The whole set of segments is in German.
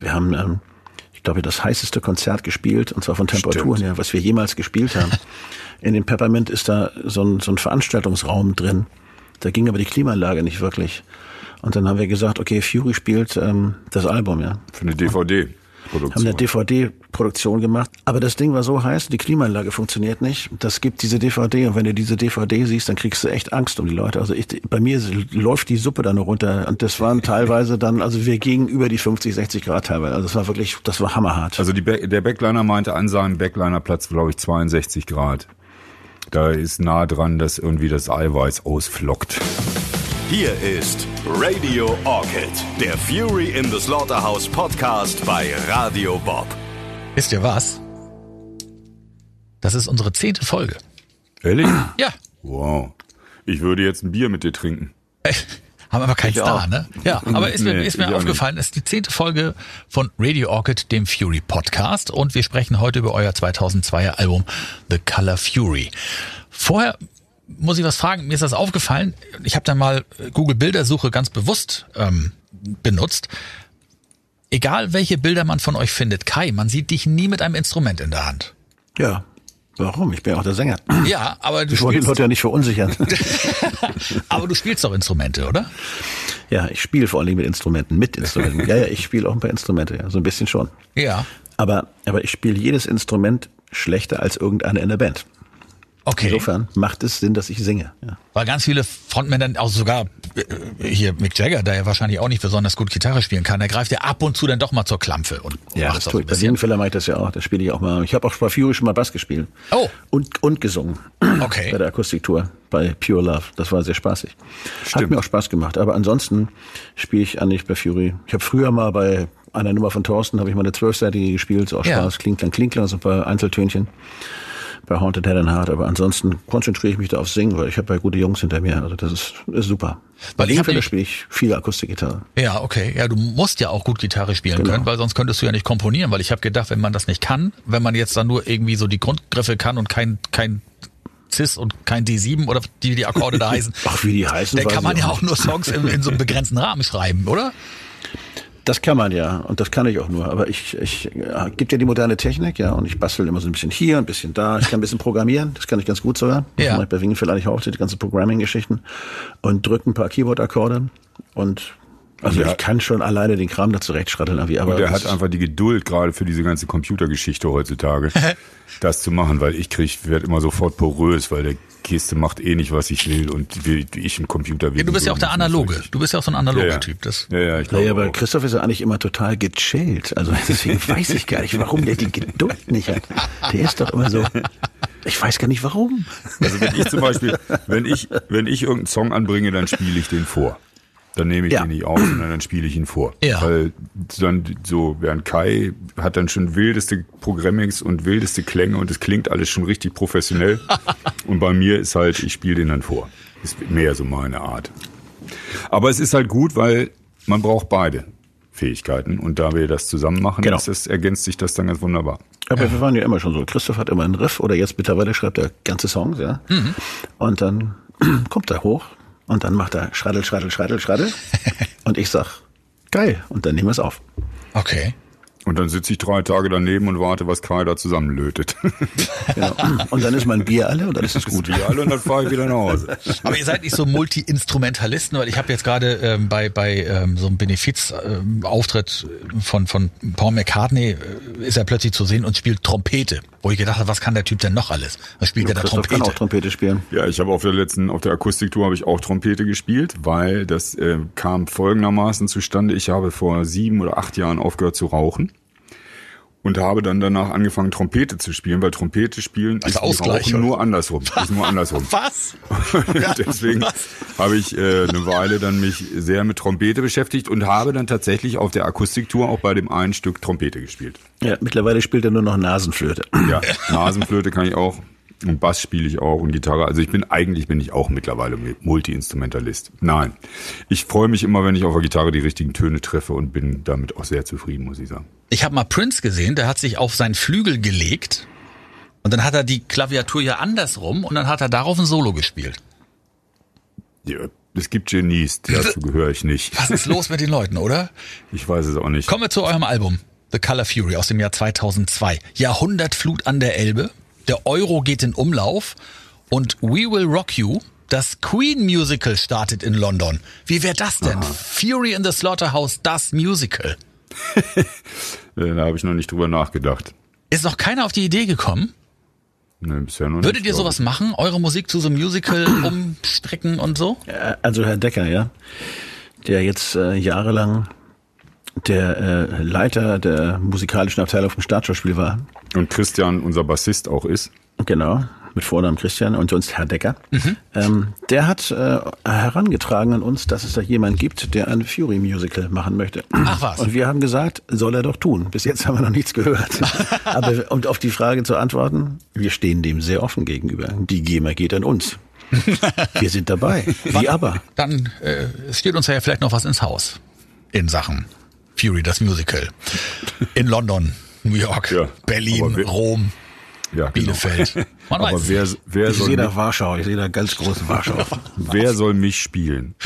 Wir haben, ähm, ich glaube, das heißeste Konzert gespielt, und zwar von Temperaturen her, was wir jemals gespielt haben. In dem Peppermint ist da so ein, so ein Veranstaltungsraum drin. Da ging aber die Klimaanlage nicht wirklich. Und dann haben wir gesagt, okay, Fury spielt ähm, das Album, ja. Für eine DVD. Haben eine DVD-Produktion gemacht. Aber das Ding war so heiß, die Klimaanlage funktioniert nicht. Das gibt diese DVD und wenn du diese DVD siehst, dann kriegst du echt Angst um die Leute. Also ich, bei mir läuft die Suppe dann runter und das waren teilweise dann, also wir gingen über die 50, 60 Grad teilweise. Also das war wirklich, das war hammerhart. Also die, der Backliner meinte an seinem Backlinerplatz, glaube ich, 62 Grad. Da ist nah dran, dass irgendwie das Eiweiß ausflockt. Hier ist Radio Orchid, der Fury in the Slaughterhouse Podcast bei Radio Bob. Wisst ihr was? Das ist unsere zehnte Folge. Ehrlich? Ja. Wow. Ich würde jetzt ein Bier mit dir trinken. Haben aber keinen Star, ne? Ja, aber ist mir, Nee, ist mir ich aufgefallen, es ist die zehnte Folge von Radio Orchid, dem Fury Podcast und wir sprechen heute über euer 2002er Album The Color Fury. Vorher muss ich was fragen, mir ist das aufgefallen, ich habe dann mal Google Bildersuche ganz bewusst ähm, benutzt. Egal welche Bilder man von euch findet, Kai, man sieht dich nie mit einem Instrument in der Hand. ja. Warum? Ich bin ja auch der Sänger. Ja, aber du Ich wollte die Leute ja nicht verunsichern. aber du spielst doch Instrumente, oder? ja, ich spiele vor allem mit Instrumenten, mit Instrumenten. Ja, ja, ich spiele auch ein paar Instrumente, ja, so ein bisschen schon. Ja. Aber, aber ich spiele jedes Instrument schlechter als irgendeiner in der Band. Okay. Insofern macht es Sinn, dass ich singe. Ja. Weil ganz viele Frontmänner, auch sogar äh, hier Mick Jagger, der ja wahrscheinlich auch nicht besonders gut Gitarre spielen kann, der greift ja ab und zu dann doch mal zur Klampfe und Ja, macht das tue ich. Bei. Siegenfeller mache ich das ja auch. Das spiele ich auch mal. Ich habe auch bei Fury schon mal Bass gespielt. Oh. Und, und gesungen. Okay. Bei der Akustiktour. Bei Pure Love. Das war sehr spaßig. Hat Stimmt. mir auch Spaß gemacht. Aber ansonsten spiele ich eigentlich bei Fury. Ich habe früher mal bei einer Nummer von Thorsten, habe ich mal eine zwölfseitige gespielt. So auch Ja. Spaß. Klinklang, Klinklang, so ein paar Einzeltönchen. Bei Haunted Head and Heart. Aber ansonsten konzentriere ich mich da auf Singen, weil ich habe ja gute Jungs hinter mir. Also das ist, ist super. Weil Bei ich nämlich- spiele ich viel Akustikgitarre. Ja, okay. Ja, du musst ja auch gut Gitarre spielen Genau. können, weil sonst könntest du ja nicht komponieren, weil ich habe gedacht, wenn man das nicht kann, wenn man jetzt dann nur irgendwie so die Grundgriffe kann und kein kein Cis und kein D7 oder die die Akkorde da heißen, Ach, wie die heißen. dann kann man ja nicht. auch nur Songs in, in so einem begrenzten Rahmen schreiben, oder? Das kann man ja und das kann ich auch nur. Aber ich, ich ja, gibt ja die moderne Technik, ja, und ich bastel immer so ein bisschen hier, ein bisschen da. Ich kann ein bisschen programmieren, das kann ich ganz gut sogar. Das Ja. mache ich bei Wingenfeld eigentlich auch, die ganze Programming-Geschichten und drücke ein paar Keyboard-Akkorde und also Ja. ich kann schon alleine den Kram da zurechtschratteln, irgendwie, aber Und er hat einfach die Geduld gerade für diese ganze Computergeschichte heutzutage, das zu machen, weil ich krieg, werd immer sofort porös, weil der Kiste macht eh nicht, was ich will und wie, wie ich im Computer will. Ja, du bist ja auch der Analoge. Du bist ja auch so ein analoger ja, ja. Typ. Das, Ja, ja, ich glaube Naja, aber auch. Christoph ist ja eigentlich immer total gechillt. Also deswegen weiß ich gar nicht, warum der die Geduld nicht hat. Der ist doch immer so. Ich weiß gar nicht warum. Also wenn ich zum Beispiel, wenn ich, wenn ich irgendeinen Song anbringe, dann spiele ich den vor. Dann nehme ich Ja. den nicht auf, sondern dann spiele ich ihn vor. Ja. Weil dann so, während Kai hat dann schon wildeste Programmings und wildeste Klänge und es klingt alles schon richtig professionell. und bei mir ist halt, ich spiele den dann vor. Ist mehr so meine Art. Aber es ist halt gut, weil man braucht beide Fähigkeiten und da wir das zusammen machen, Genau. ist das, ergänzt sich das dann ganz wunderbar. Aber wir waren ja immer schon so. Christoph hat immer einen Riff oder jetzt mittlerweile schreibt er ganze Songs, ja. Und dann kommt er hoch und dann macht er Schraddel, Schraddel, Schraddel, Schraddel. und ich sag, geil. Und dann nehmen wir es auf. okay. Und dann sitze ich drei Tage daneben und warte, was Kai da zusammenlötet. Genau. Und dann ist mein Bier alle und dann ist es gut. Wir alle und dann fahre ich wieder nach Hause. Aber ihr seid nicht so Multi-Instrumentalisten, weil ich habe jetzt gerade ähm, bei, bei ähm, so einem Benefiz-Auftritt von, von Paul McCartney äh, ist er plötzlich zu sehen und spielt Trompete. Wo ich gedacht habe, was kann der Typ denn noch alles? Was spielt er da Christoph kann Trompete? auch Trompete spielen. Ja, ich habe auf der letzten, auf der Akustiktour habe ich auch Trompete gespielt, weil das äh, kam folgendermaßen zustande. Ich habe vor sieben oder acht Jahren aufgehört zu rauchen und habe dann danach angefangen Trompete zu spielen, weil Trompete spielen Also ist Ausgleich, Rauchen oder? nur andersrum. Ist nur andersrum. Was? Deswegen habe ich äh, eine Weile dann mich sehr mit Trompete beschäftigt und habe dann tatsächlich auf der Akustiktour auch bei dem einen Stück Trompete gespielt. Ja, mittlerweile spielt er nur noch Nasenflöte. Ja, Nasenflöte kann ich auch. Und Bass spiele ich auch und Gitarre. Also ich bin eigentlich bin ich auch mittlerweile Multi-Instrumentalist. Nein, ich freue mich immer, wenn ich auf der Gitarre die richtigen Töne treffe und bin damit auch sehr zufrieden, muss ich sagen. Ich habe mal Prince gesehen, der hat sich auf seinen Flügel gelegt und dann hat er die Klaviatur ja andersrum und dann hat er darauf ein Solo gespielt. Ja, Es gibt Genies, dazu gehöre ich nicht. Was ist los mit den Leuten, oder? Ich weiß es auch nicht. Kommen wir zu eurem Album. The Color Fury aus dem Jahr 2002. Jahrhundertflut an der Elbe. Der Euro geht in Umlauf. Und We Will Rock You, das Queen Musical startet in London. Wie wäre das denn? Fury in the Slaughterhouse, das Musical. Da habe ich noch nicht drüber nachgedacht. Ist noch keiner auf die Idee gekommen? Nee, bisher noch Würdet nicht, ihr glaub sowas machen? Eure Musik zu so einem Musical umstrecken und so? Also Herr Decker, ja, der jetzt äh, jahrelang der äh, Leiter der musikalischen Abteilung vom Staatsschauspiel war. Und Christian, unser Bassist, auch ist. Genau, mit Vornamen Christian und sonst Herr Decker. Ähm, der hat äh, herangetragen an uns, dass es da jemand gibt, der ein Fury-Musical machen möchte. Ach was. Und wir haben gesagt, soll er doch tun. Bis jetzt haben wir noch nichts gehört. Aber um auf die Frage zu antworten, wir stehen dem sehr offen gegenüber. Die GEMA geht an uns. Wir sind dabei. Wie aber? Dann äh, steht uns ja vielleicht noch was ins Haus in Sachen Fury, das Musical. In London, New York, Ja, Berlin, wir- Rom, Ja, genau. Bielefeld. Man Aber weiß. wer, wer, Ich soll sehe mich, da Warschau, ich sehe da ganz großen Warschau. wer soll mich spielen?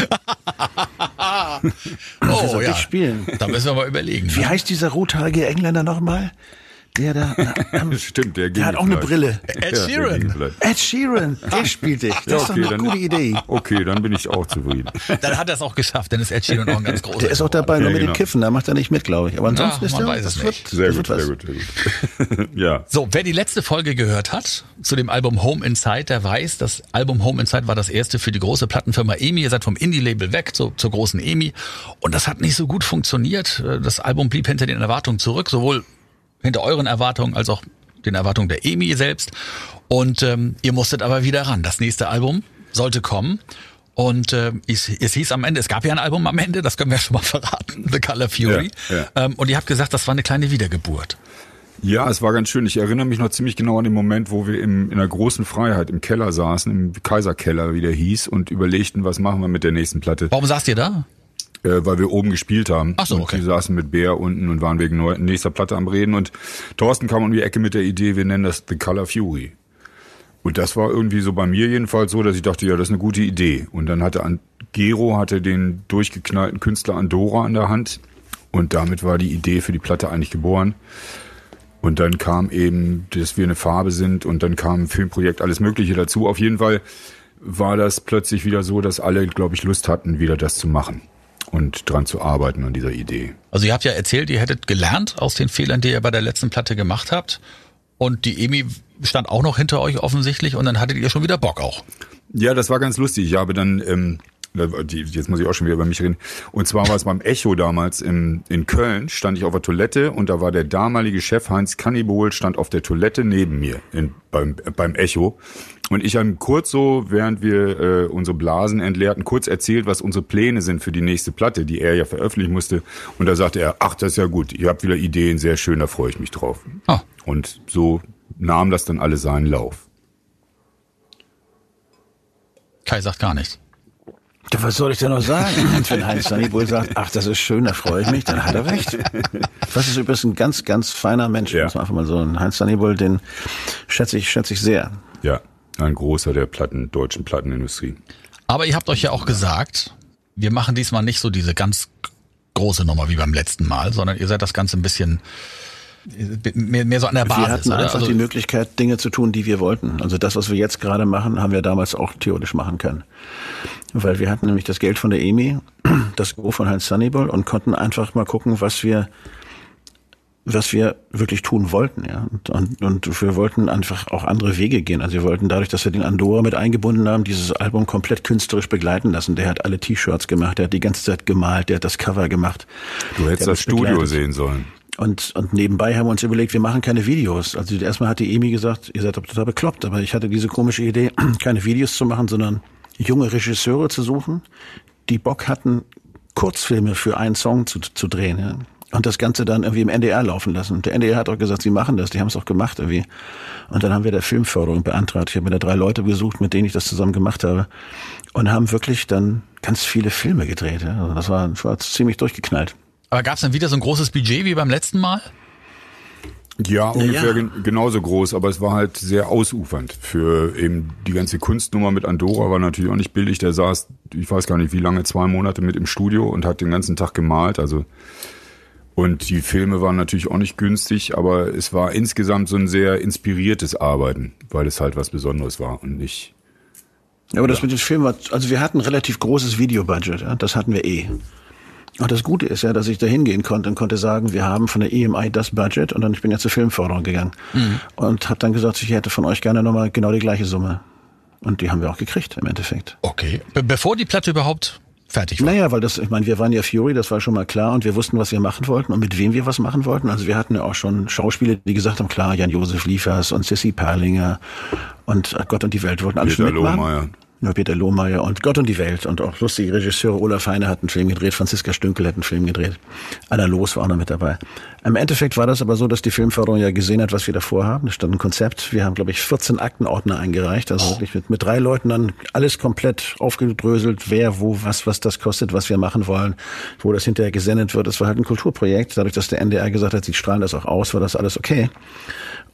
oh, soll ja. ich spielen? Da müssen wir mal überlegen. Wie heißt dieser rothaarige Engländer nochmal? Der da, na, Stimmt, der der hat auch eine Brille. Ed Ja, der Sheeran. vielleicht. Ed Sheeran, der spielt dich. Das ist doch eine dann, gute Idee. Okay, dann bin ich auch zufrieden. Dann hat er es auch geschafft, denn ist Ed Sheeran auch ein ganz großer. Der ist auch dabei, nur Ja, mit dem genau. Kiffen, da macht er nicht mit, glaube ich. Aber ansonsten Ja, ist man er, weiß das es wird, nicht. Sehr das gut, sehr gut, sehr gut. ja. So, wer die letzte Folge gehört hat zu dem Album Home Inside, der weiß, das Album Home Inside war das erste für die große Plattenfirma EMI. Ihr seid vom Indie-Label weg zu, zur großen EMI. Und das hat nicht so gut funktioniert. Das Album blieb hinter den Erwartungen zurück, sowohl hinter euren Erwartungen als auch den Erwartungen der EMI selbst. Und ähm, ihr musstet aber wieder ran. Das nächste Album sollte kommen. Und äh, es, es hieß am Ende, es gab ja ein Album am Ende, das können wir schon mal verraten, The Color Fury. Ja, ja. Ähm, und ihr habt gesagt, das war eine kleine Wiedergeburt. Ja, es war ganz schön. Ich erinnere mich noch ziemlich genau an den Moment, wo wir im, in der großen Freiheit im Keller saßen, im Kaiserkeller, wie der hieß, und überlegten, was machen wir mit der nächsten Platte, Warum saßt ihr da? Äh, weil wir oben gespielt haben. Ach so, und okay. die saßen mit Bär unten und waren wegen neu, nächster Platte am Reden. Und Thorsten kam um die Ecke mit der Idee, wir nennen das The Color Fury. Und das war irgendwie so bei mir jedenfalls so, dass ich dachte, ja, das ist eine gute Idee. Und dann hatte An Gero hatte den durchgeknallten Künstler Andorra an der Hand. Und damit war die Idee für die Platte eigentlich geboren. Und dann kam eben, dass wir eine Farbe sind und dann kam ein Filmprojekt, alles Mögliche dazu. Auf jeden Fall war das plötzlich wieder so, dass alle, glaube ich, Lust hatten, wieder das zu machen und dran zu arbeiten an dieser Idee. Also ihr habt ja erzählt, ihr hättet gelernt aus den Fehlern, die ihr bei der letzten Platte gemacht habt. Und die EMI stand auch noch hinter euch offensichtlich und dann hattet ihr schon wieder Bock auch. Ja, das war ganz lustig. Ich habe dann, ähm, die- jetzt muss ich auch schon wieder über mich reden. Und zwar war es beim Echo damals in, in Köln, stand ich auf der Toilette und da war der damalige Chef Heinz Kannibol, stand auf der Toilette neben mir in, beim, beim Echo. Und ich habe kurz so, während wir äh, unsere Blasen entleerten, kurz erzählt, was unsere Pläne sind für die nächste Platte, die er ja veröffentlichen musste. Und da sagte er, ach, das ist ja gut, ihr habt wieder Ideen, sehr schön, da freue ich mich drauf. Ah. Und so nahm das dann alles seinen Lauf. Kai sagt gar nichts. Was soll ich denn noch sagen? Und wenn Heinz Sannibul sagt, ach, das ist schön, da freue ich mich, dann hat er recht. Das ist übrigens ein ganz, ganz feiner Mensch, Ja. muss man einfach mal so. Und Heinz Sannibul, den schätze ich, schätze ich sehr. Ja, ein großer der Platten, deutschen Plattenindustrie. Aber ihr habt euch ja auch gesagt, wir machen diesmal nicht so diese ganz große Nummer wie beim letzten Mal, sondern ihr seid das Ganze ein bisschen mehr, mehr so an der Basis. wir hatten oder? einfach Also, die Möglichkeit, Dinge zu tun, die wir wollten. Also das, was wir jetzt gerade machen, haben wir damals auch theoretisch machen können. Weil wir hatten nämlich das Geld von der EMI, das Go von Heinz Sunnyball und konnten einfach mal gucken, was wir was wir wirklich tun wollten, ja. Und, und, und wir wollten einfach auch andere Wege gehen. Also wir wollten dadurch, dass wir den Andorra mit eingebunden haben, dieses Album komplett künstlerisch begleiten lassen. Der hat alle T-Shirts gemacht, der hat die ganze Zeit gemalt, der hat das Cover gemacht. Du hättest das Studio begleitet. sehen sollen. Und, und nebenbei haben wir uns überlegt, wir machen keine Videos. Also erstmal hat die Emi gesagt, ihr seid doch total bekloppt, aber ich hatte diese komische Idee, keine Videos zu machen, sondern junge Regisseure zu suchen, die Bock hatten, Kurzfilme für einen Song zu, zu drehen. Ja. Und das Ganze dann irgendwie im NDR laufen lassen. Und der NDR hat auch gesagt, sie machen das, die haben es auch gemacht irgendwie. Und dann haben wir der Filmförderung beantragt. Ich habe mir da drei Leute gesucht, mit denen ich das zusammen gemacht habe. Und haben wirklich dann ganz viele Filme gedreht. Also das war, das war ziemlich durchgeknallt. aber gab es dann wieder so ein großes Budget wie beim letzten Mal? Ja, ungefähr ja. gen genauso groß, aber es war halt sehr ausufernd. Für eben die ganze Kunstnummer mit Andorra war natürlich auch nicht billig. Der saß, ich weiß gar nicht wie lange, zwei Monate mit im Studio und hat den ganzen Tag gemalt. Also und die Filme waren natürlich auch nicht günstig, aber es war insgesamt so ein sehr inspiriertes Arbeiten, weil es halt was Besonderes war und nicht. Ja, aber das mit dem Film war, also wir hatten ein relativ großes Videobudget, ja, das hatten wir eh. Und das Gute ist ja, dass ich da hingehen konnte und konnte sagen, wir haben von der EMI das Budget und dann ich bin ja zur Filmförderung gegangen und habe dann gesagt, ich hätte von euch gerne nochmal genau die gleiche Summe. Und die haben wir auch gekriegt im Endeffekt. Okay. Be bevor die Platte überhaupt fertig war. Naja, weil das, ich meine, wir waren ja Fury, das war schon mal klar und wir wussten, was wir machen wollten und mit wem wir was machen wollten. Also wir hatten ja auch schon Schauspieler, die gesagt haben, klar, Jan-Josef Liefers und Sissy Perlinger und äh, Gott und die Welt wollten alle Peter schon mitmachen. Lohmeier. Ja, Peter Lohmeier und Gott und die Welt und auch lustige Regisseure. Olaf Heine hat einen Film gedreht, Franziska Stünkel hat einen Film gedreht. Anna Los war auch noch mit dabei. Im Endeffekt war das aber so, dass die Filmförderung ja gesehen hat, was wir da vorhaben. Da stand ein Konzept. Wir haben, glaube ich, 14 Aktenordner eingereicht. Also wirklich mit, mit drei Leuten dann alles komplett aufgedröselt, wer, wo, was, was das kostet, was wir machen wollen, wo das hinterher gesendet wird. Es war halt ein Kulturprojekt. Dadurch, dass der NDR gesagt hat, sie strahlen das auch aus, war das alles okay.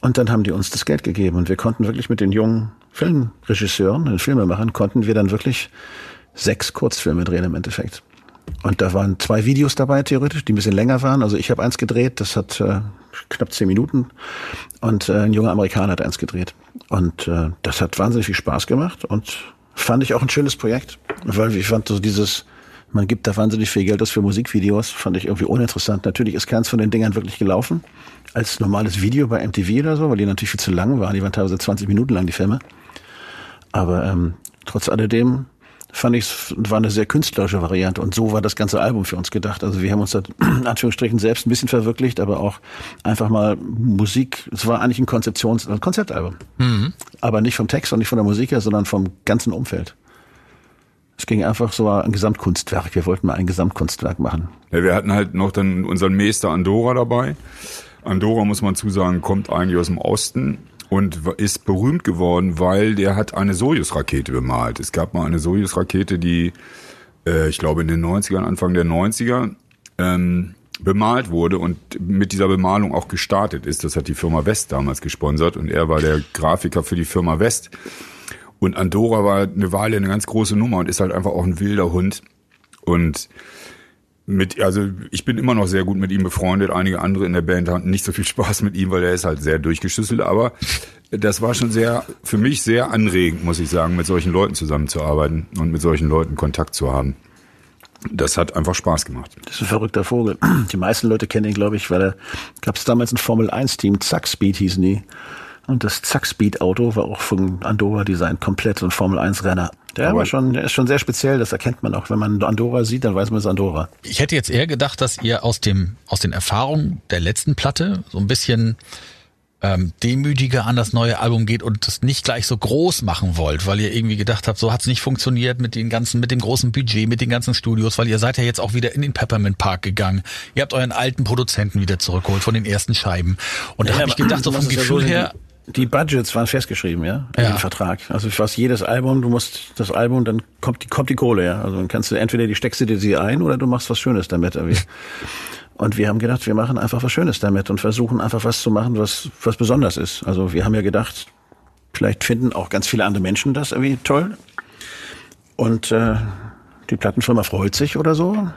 Und dann haben die uns das Geld gegeben und wir konnten wirklich mit den jungen Filmregisseuren, den Filmemachern, konnten wir dann wirklich sechs Kurzfilme drehen im Endeffekt. Und da waren zwei Videos dabei, theoretisch, die ein bisschen länger waren. Also ich habe eins gedreht, das hat äh, knapp zehn Minuten. Und äh, ein junger Amerikaner hat eins gedreht. Und äh, das hat wahnsinnig viel Spaß gemacht und fand ich auch ein schönes Projekt. Weil ich fand so dieses, man gibt da wahnsinnig viel Geld aus für Musikvideos, fand ich irgendwie uninteressant. Natürlich ist keins von den Dingern wirklich gelaufen. Als normales Video bei MTV oder so, weil die natürlich viel zu lang waren. Die waren teilweise 20 Minuten lang, die Filme. Aber ähm, trotz alledem fand ich es war eine sehr künstlerische Variante und so war das ganze Album für uns gedacht. Also wir haben uns da in Anführungsstrichen selbst ein bisschen verwirklicht, aber auch einfach mal Musik. Es war eigentlich ein Konzeptions ein Konzeptalbum, mhm. aber nicht vom Text und nicht von der Musik her, sondern vom ganzen Umfeld. Es ging einfach so ein Gesamtkunstwerk. Wir wollten mal ein Gesamtkunstwerk machen. Ja, wir hatten halt noch dann unseren Meister Andorra dabei. Andorra, muss man zusagen, kommt eigentlich aus dem Osten und ist berühmt geworden, weil der hat eine Sojus-Rakete bemalt. Es gab mal eine Sojus-Rakete, die, äh, ich glaube, in den 90ern, Anfang der 90er, ähm, bemalt wurde und mit dieser Bemalung auch gestartet ist. Das hat die Firma West damals gesponsert und er war der Grafiker für die Firma West. Und Andorra war eine Weile eine ganz große Nummer und ist halt einfach auch ein wilder Hund. Und mit, also ich bin immer noch sehr gut mit ihm befreundet. Einige andere in der Band hatten nicht so viel Spaß mit ihm, weil er ist halt sehr durchgeschüsselt. Aber das war schon sehr, für mich sehr anregend, muss ich sagen, mit solchen Leuten zusammenzuarbeiten und mit solchen Leuten Kontakt zu haben. Das hat einfach Spaß gemacht. Das ist ein verrückter Vogel. Die meisten Leute kennen ihn, glaube ich, weil er gab es damals ein Formel-1-Team, Zack Speed hießen die. Und das Zack Speed Auto war auch von Andorra Design komplett so ein Formel 1 Renner. Der war schon, der ist schon sehr speziell, das erkennt man auch. Wenn man Andorra sieht, dann weiß man es ist Andorra. Ich hätte jetzt eher gedacht, dass ihr aus dem, aus den Erfahrungen der letzten Platte so ein bisschen ähm, demütiger an das neue Album geht und das nicht gleich so groß machen wollt, weil ihr irgendwie gedacht habt, so hat's nicht funktioniert mit den ganzen, mit dem großen Budget, mit den ganzen Studios, weil ihr seid ja jetzt auch wieder in den Peppermint Park gegangen. Ihr habt euren alten Produzenten wieder zurückgeholt von den ersten Scheiben. Und da Ja, habe ich aber gedacht, so vom es ja Gefühl so her, Die Budgets waren festgeschrieben, ja, Ja. im Vertrag. Also fast jedes Album, du musst das Album, dann kommt die, kommt die Kohle, ja. Also dann kannst du entweder die steckst du dir sie ein oder du machst was Schönes damit. Und wir haben gedacht, wir machen einfach was Schönes damit und versuchen einfach was zu machen, was, was besonders ist. Also wir haben ja gedacht, vielleicht finden auch ganz viele andere Menschen das irgendwie toll. Und äh, die Plattenfirma freut sich oder so.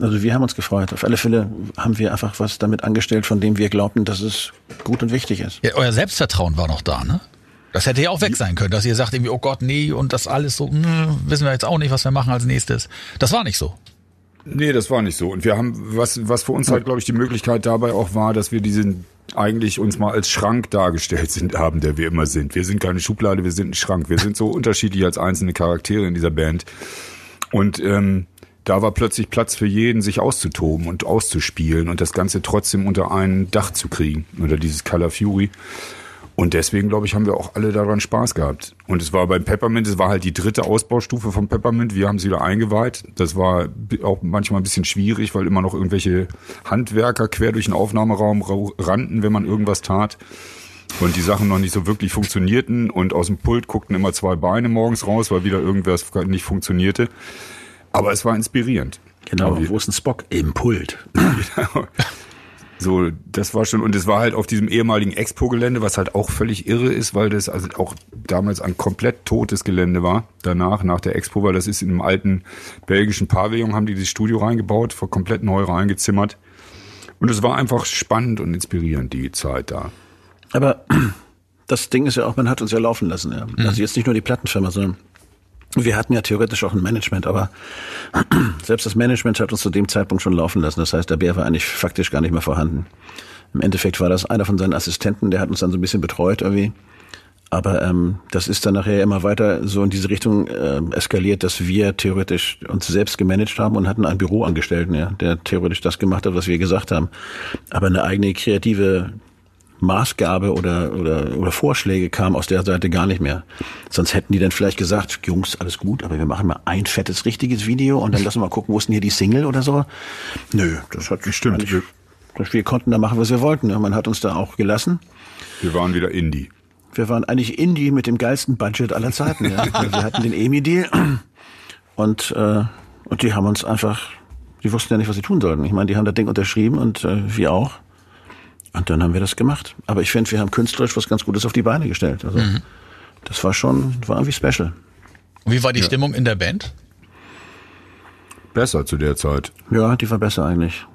Also wir haben uns gefreut. Auf alle Fälle haben wir einfach was damit angestellt, von dem wir glaubten, dass es gut und wichtig ist. ja, euer Selbstvertrauen war noch da, ne? Das hätte ja auch weg sein können, dass ihr sagt irgendwie, oh Gott, nee, und das alles so, mh, wissen wir jetzt auch nicht, was wir machen als nächstes. Das war nicht so. Nee, das war nicht so. Und wir haben, was, was für uns halt, glaube ich, die Möglichkeit dabei auch war, dass wir diesen eigentlich uns mal als Schrank dargestellt sind, haben, der wir immer sind. Wir sind keine Schublade, wir sind ein Schrank. Wir sind so unterschiedlich als einzelne Charaktere in dieser Band. Und ähm, da war plötzlich Platz für jeden, sich auszutoben und auszuspielen und das Ganze trotzdem unter ein Dach zu kriegen, unter dieses Color Fury. Und deswegen, glaube ich, haben wir auch alle daran Spaß gehabt. Und es war beim Peppermint, es war halt die dritte Ausbaustufe vom Peppermint. Wir haben sie da eingeweiht. Das war auch manchmal ein bisschen schwierig, weil immer noch irgendwelche Handwerker quer durch den Aufnahmeraum ra- rannten, wenn man irgendwas tat. Und die Sachen noch nicht so wirklich funktionierten. Und aus dem Pult guckten immer zwei Beine morgens raus, weil wieder irgendwas nicht funktionierte. Aber es war inspirierend. Genau, wo ist ein Spock? Im Pult. So, das war schon, und es war halt auf diesem ehemaligen Expo-Gelände, was halt auch völlig irre ist, weil das also auch damals ein komplett totes Gelände war. Danach, nach der Expo, weil das ist in einem alten belgischen Pavillon, haben die dieses Studio reingebaut, komplett neu reingezimmert. Und es war einfach spannend und inspirierend, die Zeit da. Aber das Ding ist ja auch, man hat uns ja laufen lassen. Ja. Mhm. Also jetzt nicht nur die Plattenfirma, sondern wir hatten ja theoretisch auch ein Management, aber selbst das Management hat uns zu dem Zeitpunkt schon laufen lassen. Das heißt, der Bär war eigentlich faktisch gar nicht mehr vorhanden. Im Endeffekt war das einer von seinen Assistenten, der hat uns dann so ein bisschen betreut irgendwie. Aber ähm, das ist dann nachher immer weiter so in diese Richtung äh, eskaliert, dass wir theoretisch uns selbst gemanagt haben und hatten einen Büroangestellten, ja, der theoretisch das gemacht hat, was wir gesagt haben. Aber eine eigene kreative Maßgabe oder, oder, oder Vorschläge kam aus der Seite gar nicht mehr. Sonst hätten die dann vielleicht gesagt, Jungs, alles gut, aber wir machen mal ein fettes, richtiges Video und dann lassen wir mal gucken, wo ist denn hier die Single oder so. Nö, das hat Stimmt. Wir, wir konnten da machen, was wir wollten. Man hat uns da auch gelassen. Wir waren wieder Indie. Wir waren eigentlich Indie mit dem geilsten Budget aller Zeiten. Ja. wir hatten den EMI-Deal und, äh, und die haben uns einfach, die wussten ja nicht, was sie tun sollten. Ich meine, die haben das Ding unterschrieben und äh, wir auch. Und dann haben wir das gemacht. Aber ich finde, wir haben künstlerisch was ganz Gutes auf die Beine gestellt. Also mhm. das war schon, war irgendwie special. Wie war die ja. Stimmung in der Band? Besser zu der Zeit. Ja, die war besser eigentlich.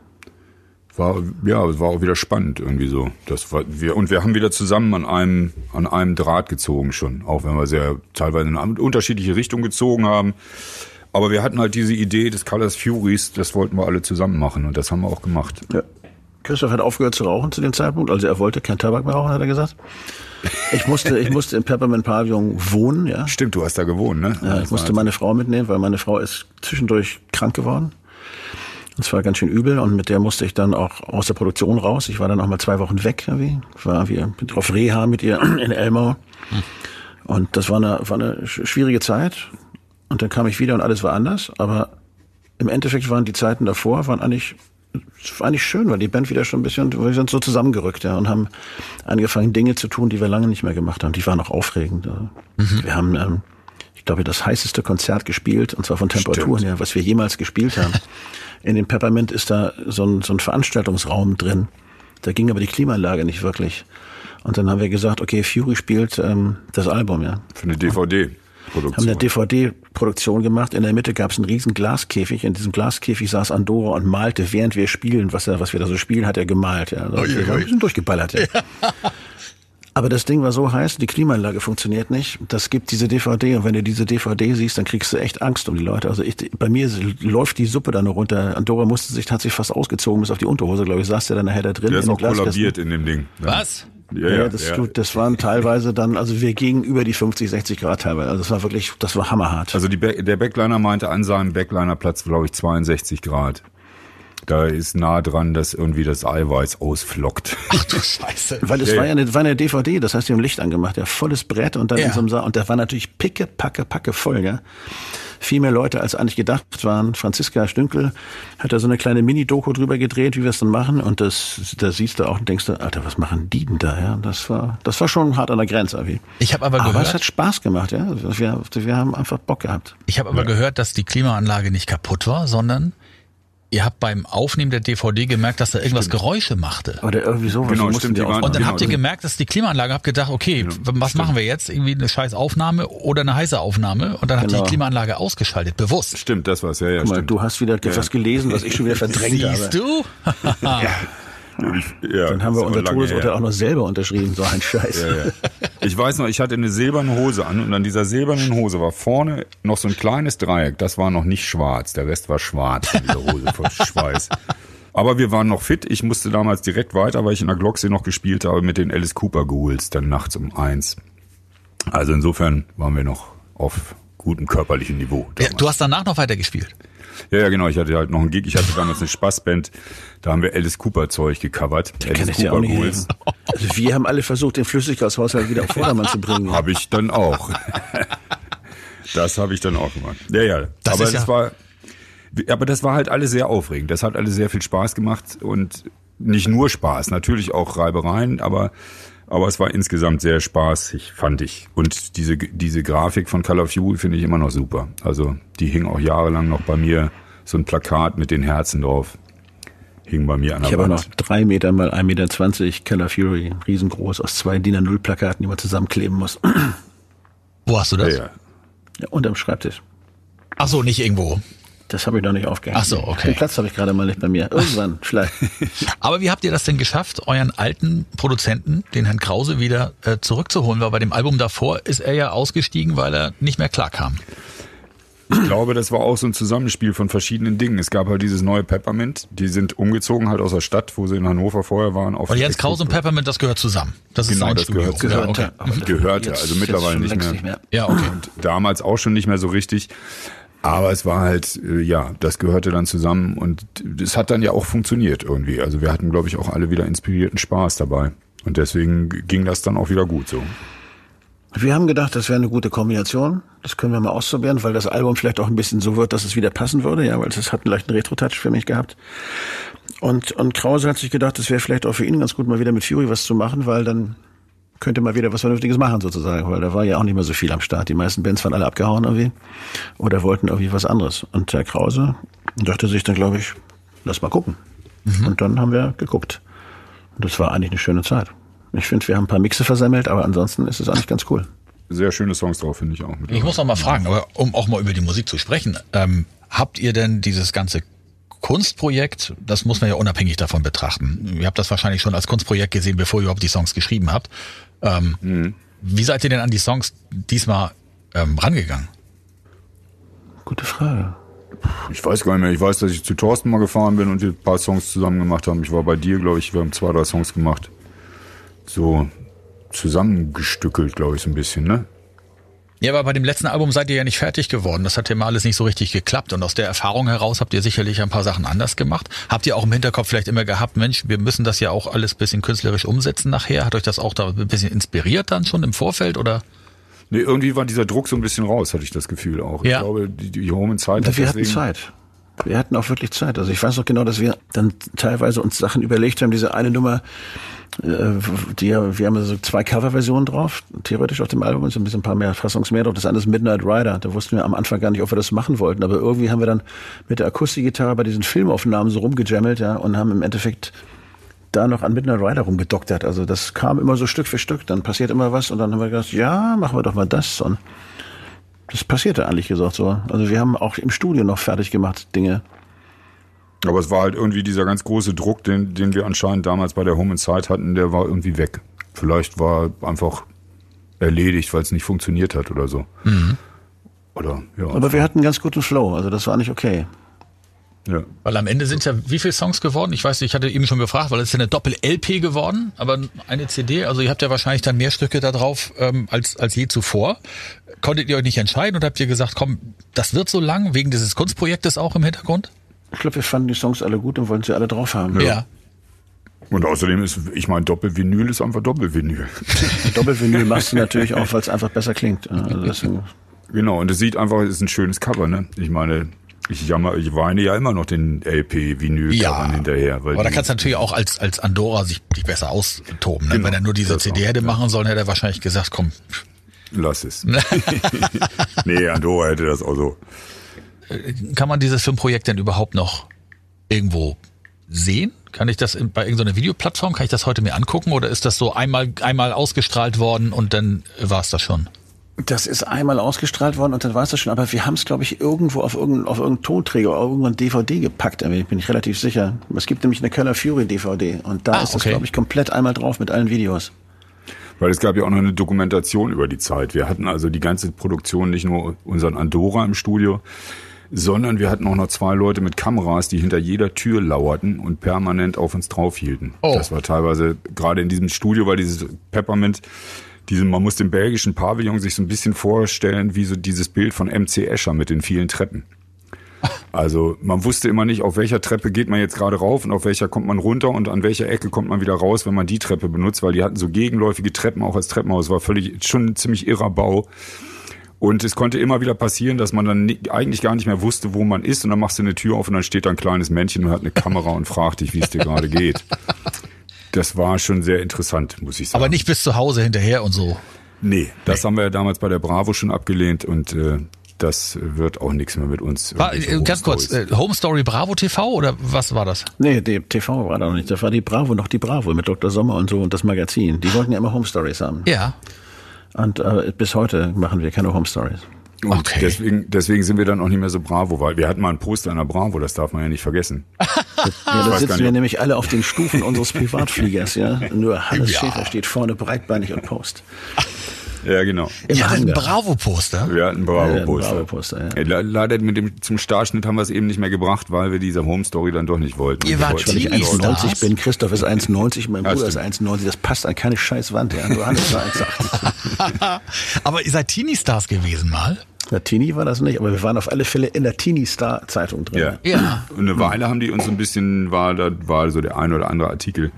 War, ja, es war auch wieder spannend irgendwie so. Das war, wir, und wir haben wieder zusammen an einem, an einem Draht gezogen schon. Auch wenn wir sehr teilweise in eine unterschiedliche Richtung gezogen haben. Aber wir hatten halt diese Idee des Colors Furies, das wollten wir alle zusammen machen und das haben wir auch gemacht. Ja. Christoph hat aufgehört zu rauchen zu dem Zeitpunkt, also er wollte kein Tabak mehr rauchen, hat er gesagt. Ich musste, ich musste im Peppermint Pavillon wohnen, ja. Stimmt, du hast da gewohnt, ne? Ja, ich musste meine Frau mitnehmen, weil meine Frau ist zwischendurch krank geworden. Das war ganz schön übel und mit der musste ich dann auch aus der Produktion raus. Ich war dann auch mal zwei Wochen weg, irgendwie. War wie auf Reha mit ihr in Elmau. Und das war eine, war eine schwierige Zeit. Und dann kam ich wieder und alles war anders. Aber im Endeffekt waren die Zeiten davor, waren eigentlich eigentlich schön, weil die Band wieder schon ein bisschen, wir sind so zusammengerückt, ja, und haben angefangen, Dinge zu tun, die wir lange nicht mehr gemacht haben. Die waren auch aufregend. Mhm. Wir haben, ähm, ich glaube, das heißeste Konzert gespielt, und zwar von Temperaturen her, was wir jemals gespielt haben. In dem Peppermint ist da so ein, so ein Veranstaltungsraum drin. Da ging aber die Klimaanlage nicht wirklich. Und dann haben wir gesagt, okay, Fury spielt ähm, das Album, ja. Für eine DVD. Produktion. Haben eine DVD-Produktion gemacht. In der Mitte gab es einen riesen Glaskäfig. In diesem Glaskäfig saß Andorra und malte, während wir spielen, was, er, was wir da so spielen, hat er gemalt. Ja. Also wir waren ein bisschen durchgeballert. Ja. ja. Aber das Ding war so heiß, die Klimaanlage funktioniert nicht. Das gibt diese DVD und wenn du diese DVD siehst, dann kriegst du echt Angst um die Leute. Also ich, bei mir läuft die Suppe da nur runter. Andorra musste sich, hat sich fast ausgezogen bis auf die Unterhose, glaube ich, saß der dann nachher da drin. Der ist auch kollabiert in dem Ding. Was? Ja, ja, ja, das, ja. das waren teilweise dann, also wir gingen über die 50, 60 Grad teilweise. Also das war wirklich, das war hammerhart. Also die, der Backliner meinte an seinem Backlinerplatz, glaube ich, 62 Grad. Da ist nah dran, dass irgendwie das Eiweiß ausflockt. Ach du Scheiße. Weil es ja, war ja eine, war eine DVD, das heißt, die haben Licht angemacht, ja, volles Brett und dann ja. in so einem Saal, und da war natürlich picke, packe, packe voll, ja viel mehr Leute als eigentlich gedacht waren. Franziska Stünkel hat da so eine kleine Mini-Doku drüber gedreht, wie wir es dann machen. Und das, da siehst du auch und denkst du, Alter, was machen die denn da? Ja, das war, das war schon hart an der Grenze. Irgendwie. Ich habe aber gehört. Aber es hat Spaß gemacht, ja. Wir, wir haben einfach Bock gehabt. Ich habe aber ja. gehört, dass die Klimaanlage nicht kaputt war, sondern Ihr habt beim Aufnehmen der DVD gemerkt, dass da irgendwas stimmt. Geräusche machte. Oder irgendwie sowas. Genau, stimmt, die waren, und dann genau. habt ihr gemerkt, dass die Klimaanlage, habt gedacht, okay, genau, was stimmt. machen wir jetzt? Irgendwie eine scheiß Aufnahme oder eine heiße Aufnahme? Und dann genau. habt ihr die genau. Klimaanlage ausgeschaltet, bewusst. Stimmt, das war's, ja, ja, Guck mal, Du hast wieder ja. was gelesen, was ich schon wieder verdrängt Siehst habe. du? ja. Ja, Dann haben wir unser Todesurteil auch noch selber unterschrieben, so ein Scheiß. Ja, ja. Ich weiß noch, ich hatte eine silberne Hose an und an dieser silbernen Hose war vorne noch so ein kleines Dreieck. Das war noch nicht schwarz, der Rest war schwarz in dieser Hose voll Schweiß. Aber wir waren noch fit. Ich musste damals direkt weiter, weil ich in der Glocksee noch gespielt habe mit den Alice Cooper Ghouls, dann nachts um eins. Also insofern waren wir noch auf gutem körperlichen Niveau. Ja, du hast danach noch weiter gespielt? Ja, ja, genau. Ich hatte halt noch einen Gig. Ich hatte damals eine Spaßband. Da haben wir Alice Cooper Zeug gecovert. Den Alice Cooper auch Ghouls. Also wir haben alle versucht, den Flüssiggashaushalt wieder auf Vordermann zu bringen. Habe ich dann auch. das habe ich dann auch gemacht. Ja, ja. Das aber das ja war, aber das war halt alles sehr aufregend. Das hat alles sehr viel Spaß gemacht und nicht nur Spaß, natürlich auch Reibereien, aber aber es war insgesamt sehr spaßig, fand ich. Und diese, diese Grafik von Call of Duty finde ich immer noch super. Also die hing auch jahrelang noch bei mir, so ein Plakat mit den Herzen drauf. hing bei mir an der Ich habe noch drei Meter mal 1,20 Meter Keller Fury, riesengroß, aus zwei DIN A0 Plakaten, die man zusammenkleben muss. Wo hast du das? Ja, ja. Ja, unterm Schreibtisch. Ach so, nicht irgendwo. Das habe ich noch nicht aufgehängt. Ach so, okay. Den Platz habe ich gerade mal nicht bei mir. Irgendwann, vielleicht. Aber wie habt ihr das denn geschafft, euren alten Produzenten, den Herrn Krause, wieder äh, zurückzuholen? Weil bei dem Album davor ist er ja ausgestiegen, weil er nicht mehr klarkam. Ich glaube, das war auch so ein Zusammenspiel von verschiedenen Dingen. Es gab halt dieses neue Peppermint, die sind umgezogen halt aus der Stadt, wo sie in Hannover vorher waren. Auf Und Jens Krause und Peppermint, das gehört zusammen. Das ist Genau, das Studio. gehört Ja, zusammen. okay. Aber das- Gehörte, jetzt- also jetzt mittlerweile nicht mehr. nicht mehr. Ja, okay. Und damals auch schon nicht mehr so richtig. Aber es war halt, äh, ja, das gehörte dann zusammen und es hat dann ja auch funktioniert irgendwie. Also wir hatten, glaube ich, auch alle wieder inspirierten Spaß dabei. Und deswegen ging das dann auch wieder gut so. Wir haben gedacht, das wäre eine gute Kombination. Das können wir mal ausprobieren, weil das Album vielleicht auch ein bisschen so wird, dass es wieder passen würde, ja, weil es hat einen leichten Retro-Touch für mich gehabt. Und, und Krause hat sich gedacht, es wäre vielleicht auch für ihn ganz gut, mal wieder mit Fury was zu machen, weil dann könnte mal wieder was Vernünftiges machen sozusagen, weil da war ja auch nicht mehr so viel am Start. Die meisten Bands waren alle abgehauen irgendwie oder wollten irgendwie was anderes. Und der Krause dachte sich dann, glaube ich, lass mal gucken. Und dann haben wir geguckt. Und das war eigentlich eine schöne Zeit. Ich finde, wir haben ein paar Mixe versammelt, aber ansonsten ist es eigentlich ganz cool. Sehr schöne Songs drauf, finde ich auch. Ich muss noch mal fragen, aber um auch mal über die Musik zu sprechen, ähm, habt ihr denn dieses ganze Kunstprojekt, das muss man ja unabhängig davon betrachten. Ihr habt das wahrscheinlich schon als Kunstprojekt gesehen, bevor ihr überhaupt die Songs geschrieben habt. Ähm, Wie seid ihr denn an die Songs diesmal ähm, rangegangen? Gute Frage. Ich weiß gar nicht mehr. Ich weiß, dass ich zu Thorsten mal gefahren bin und wir ein paar Songs zusammen gemacht haben. Ich war bei dir, glaube ich, wir haben zwei, drei Songs gemacht. So zusammengestückelt, glaube ich, so ein bisschen, ne? Ja, aber bei dem letzten Album seid ihr ja nicht fertig geworden. Das hat ja mal alles nicht so richtig geklappt. Und aus der Erfahrung heraus habt ihr sicherlich ein paar Sachen anders gemacht. Habt ihr auch im Hinterkopf vielleicht immer gehabt, Mensch, wir müssen das ja auch alles bisschen künstlerisch umsetzen nachher? Hat euch das auch da ein bisschen inspiriert dann schon im Vorfeld oder? Nee, irgendwie war dieser Druck so ein bisschen raus, hatte ich das Gefühl auch. Ja. Ich glaube, die, die Home Zeit hat wir hatten Zeit. Wir hatten auch wirklich Zeit. Also ich weiß noch genau, dass wir dann teilweise uns Sachen überlegt haben. Diese eine Nummer, äh, die, wir haben so zwei Coverversionen drauf, theoretisch auf dem Album, und so ein bisschen ein paar mehr Fassungs mehr drauf. Das andere ist Midnight Rider. Da wussten wir am Anfang gar nicht, ob wir das machen wollten. Aber irgendwie haben wir dann mit der Akustikgitarre bei diesen Filmaufnahmen so rumgejammelt, ja, und haben im Endeffekt da noch an Midnight Rider rumgedoktert. Also das kam immer so Stück für Stück. Dann passiert immer was und dann haben wir gedacht, ja, machen wir doch mal das. Und das passierte eigentlich gesagt so. Also wir haben auch im Studio noch fertig gemacht Dinge. Aber es war halt irgendwie dieser ganz große Druck, den, den wir anscheinend damals bei der Home Inside hatten, der war irgendwie weg. Vielleicht war einfach erledigt, weil es nicht funktioniert hat oder so. Oder, ja. Aber wir hatten einen ganz guten Flow. Also das war nicht okay. Ja. Weil am Ende sind ja wie viele Songs geworden? Ich weiß, nicht, ich hatte eben schon gefragt, weil es ist ja eine Doppel-LP geworden, aber eine CD, also ihr habt ja wahrscheinlich dann mehr Stücke da drauf ähm, als, als je zuvor. Konntet ihr euch nicht entscheiden oder habt ihr gesagt, komm, das wird so lang, wegen dieses Kunstprojektes auch im Hintergrund? Ich glaube, wir fanden die Songs alle gut und wollten sie alle drauf haben. Ja. Und außerdem ist, ich meine, Doppelvinyl ist einfach Doppelvinyl. Doppelvinyl machst du natürlich auch, weil es einfach besser klingt. Also deswegen, genau, und es sieht einfach, es ist ein schönes Cover, ne? Ich meine, ich jammer, ich weine ja immer noch den LP-Vinyl-Covern hinterher. Weil aber da kannst du natürlich auch als, als Andorra sich sich besser austoben. Ne? Genau, Wenn er nur diese CD hätte ja. machen sollen, hätte er wahrscheinlich gesagt, komm, Lass es. nee, Andorra hätte das auch so. kann man dieses Filmprojekt denn überhaupt noch irgendwo sehen? Kann ich das bei irgendeiner Videoplattform, kann ich das heute mir angucken oder ist das so einmal, einmal ausgestrahlt worden und dann war es das schon? Das ist einmal ausgestrahlt worden und dann war es das schon. Aber wir haben es, glaube ich, irgendwo auf irgendeinen auf irgendeinen Tonträger oder irgendein DVD gepackt. Ich bin ich relativ sicher. Es gibt nämlich eine Keller Fury DVD und da Ah, ist das, okay. glaube ich, komplett einmal drauf mit allen Videos. Weil es gab ja auch noch eine Dokumentation über die Zeit. Wir hatten also die ganze Produktion, nicht nur unseren Andorra im Studio, sondern wir hatten auch noch zwei Leute mit Kameras, die hinter jeder Tür lauerten und permanent auf uns draufhielten. Oh. Das war teilweise gerade in diesem Studio, weil dieses Peppermint, diesen, man muss den belgischen Pavillon sich so ein bisschen vorstellen, wie so dieses Bild von MC Escher mit den vielen Treppen. Also man wusste immer nicht, auf welcher Treppe geht man jetzt gerade rauf und auf welcher kommt man runter und an welcher Ecke kommt man wieder raus, wenn man die Treppe benutzt, weil die hatten so gegenläufige Treppen auch als Treppenhaus. War völlig schon ein ziemlich irrer Bau. Und es konnte immer wieder passieren, dass man dann eigentlich gar nicht mehr wusste, wo man ist. Und dann machst du eine Tür auf und dann steht da ein kleines Männchen und hat eine Kamera und fragt dich, wie es dir gerade geht. Das war schon sehr interessant, muss ich sagen. Aber nicht bis zu Hause hinterher und so. Nee, das haben wir ja damals bei der Bravo schon abgelehnt und äh, das wird auch nichts mehr mit uns. War, äh, ganz kurz, äh, Home Story Bravo TV oder was war das? Nee, die TV war da noch nicht. Das war die Bravo, noch die Bravo mit Dr. Sommer und so und das Magazin. Die wollten ja immer Home Stories haben. Ja. Und äh, bis heute machen wir keine Home Stories. Und okay. deswegen, deswegen sind wir dann auch nicht mehr so Bravo, weil wir hatten mal ein Poster in der Bravo, das darf man ja nicht vergessen. Ja, da sitzen wir nämlich alle auf den Stufen unseres Privatfliegers, ja. Nur Hannes Ja. Schäfer steht vorne breitbeinig und post. Ja, genau. Im Ihr hattet ein. Bravo-Poster? Wir hatten ein Ja, Bravo-Poster. Ja. Le- Leider mit dem zum Starschnitt haben wir es eben nicht mehr gebracht, weil wir diese Home Story dann doch nicht wollten. Ihr wart wollten Weil ich nicht Teenies dort- 1,90 Stars? bin, Christoph ist 1,90, mein Ja, Bruder ist stimmt. 1,90, das passt an keine scheiß Wand, ja. Nur Hannes war 1,80. Aber ihr seid Teenie-Stars gewesen mal? Na, Teenie war das nicht, aber wir waren auf alle Fälle in der Teenie-Star-Zeitung drin. Ja. Ja. Und eine Weile haben die uns so ein bisschen, war da war so der ein oder andere Artikel.